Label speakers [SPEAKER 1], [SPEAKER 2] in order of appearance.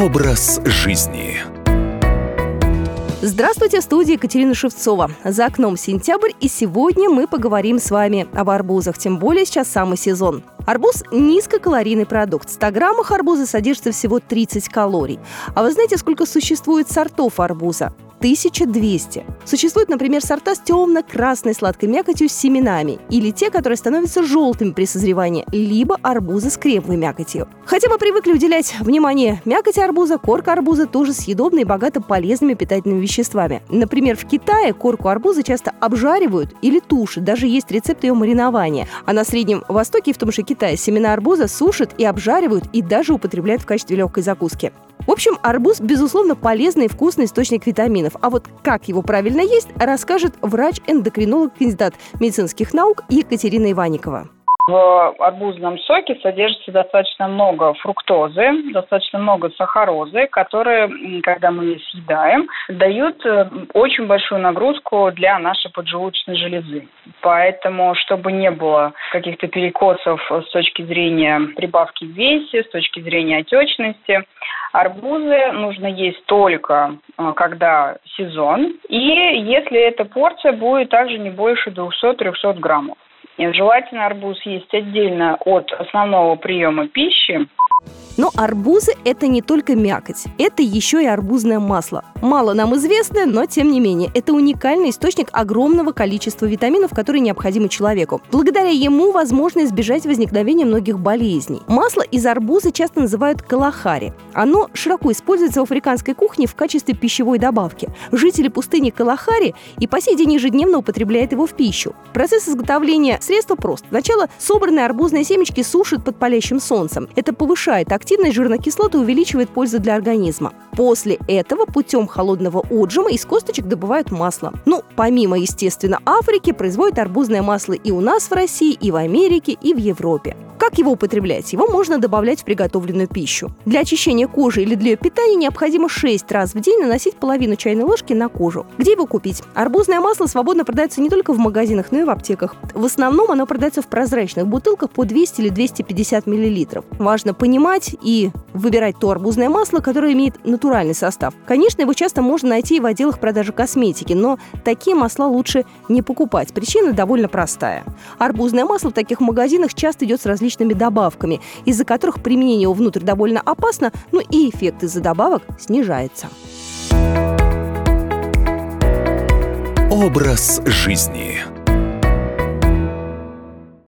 [SPEAKER 1] Образ жизни.
[SPEAKER 2] Здравствуйте, в студии Екатерина Шевцова. За окном сентябрь, и сегодня мы поговорим с вами об арбузах, тем более сейчас самый сезон. Арбуз – низкокалорийный продукт. В 100 граммах арбуза содержится всего 30 калорий. А вы знаете, сколько существует сортов арбуза? 1200. Существуют, например, сорта с темно-красной сладкой мякотью с семенами, или те, которые становятся желтыми при созревании, либо арбузы с кремовой мякотью. Хотя мы привыкли уделять внимание мякоти арбуза, корка арбуза тоже съедобна и богата полезными питательными веществами. Например, в Китае корку арбуза часто обжаривают или тушат, даже есть рецепт ее маринования. А на Среднем Востоке, в том же Китае, семена арбуза сушат и обжаривают и даже употребляют в качестве легкой закуски. В общем, арбуз, безусловно, полезный и вкусный источник витаминов. А вот как его правильно есть, расскажет врач-эндокринолог, кандидат медицинских наук Екатерина Иванникова.
[SPEAKER 3] В арбузном соке содержится достаточно много фруктозы, достаточно много сахарозы, которые, когда мы съедаем, дают э, очень большую нагрузку для нашей поджелудочной железы. Поэтому, чтобы не было каких-то перекосов с точки зрения прибавки в весе, с точки зрения отечности, арбузы нужно есть только э, когда сезон, и если эта порция будет также не больше 200-300 граммов. Желательно арбуз есть отдельно от основного приема пищи.
[SPEAKER 2] Но арбузы – это не только мякоть, это еще и арбузное масло. Мало нам известное, но тем не менее, это уникальный источник огромного количества витаминов, которые необходимы человеку. Благодаря ему возможно избежать возникновения многих болезней. Масло из арбуза часто называют калахари. Оно широко используется в африканской кухне в качестве пищевой добавки. Жители пустыни Калахари и по сей день ежедневно употребляют его в пищу. Процесс изготовления средства прост. Сначала собранные арбузные семечки сушат под палящим солнцем. Это повышает активность активность жирных кислот увеличивает пользу для организма. После этого путем холодного отжима из косточек добывают масло. Ну, помимо, естественно, Африки, производят арбузное масло и у нас в России, и в Америке, и в Европе. Как его употреблять? Его можно добавлять в приготовленную пищу. Для очищения кожи или для ее питания необходимо 6 раз в день наносить половину чайной ложки на кожу. Где его купить? Арбузное масло свободно продается не только в магазинах, но и в аптеках. В основном оно продается в прозрачных бутылках по 200 или 250 мл. Важно понимать и выбирать то арбузное масло, которое имеет натуральный состав. Конечно, его часто можно найти и в отделах продажи косметики, но такие масла лучше не покупать. Причина довольно простая. Арбузное масло в таких магазинах часто идет с различными различными добавками, из-за которых применение его внутрь довольно опасно, но и эффект из-за добавок снижается.
[SPEAKER 1] Образ жизни.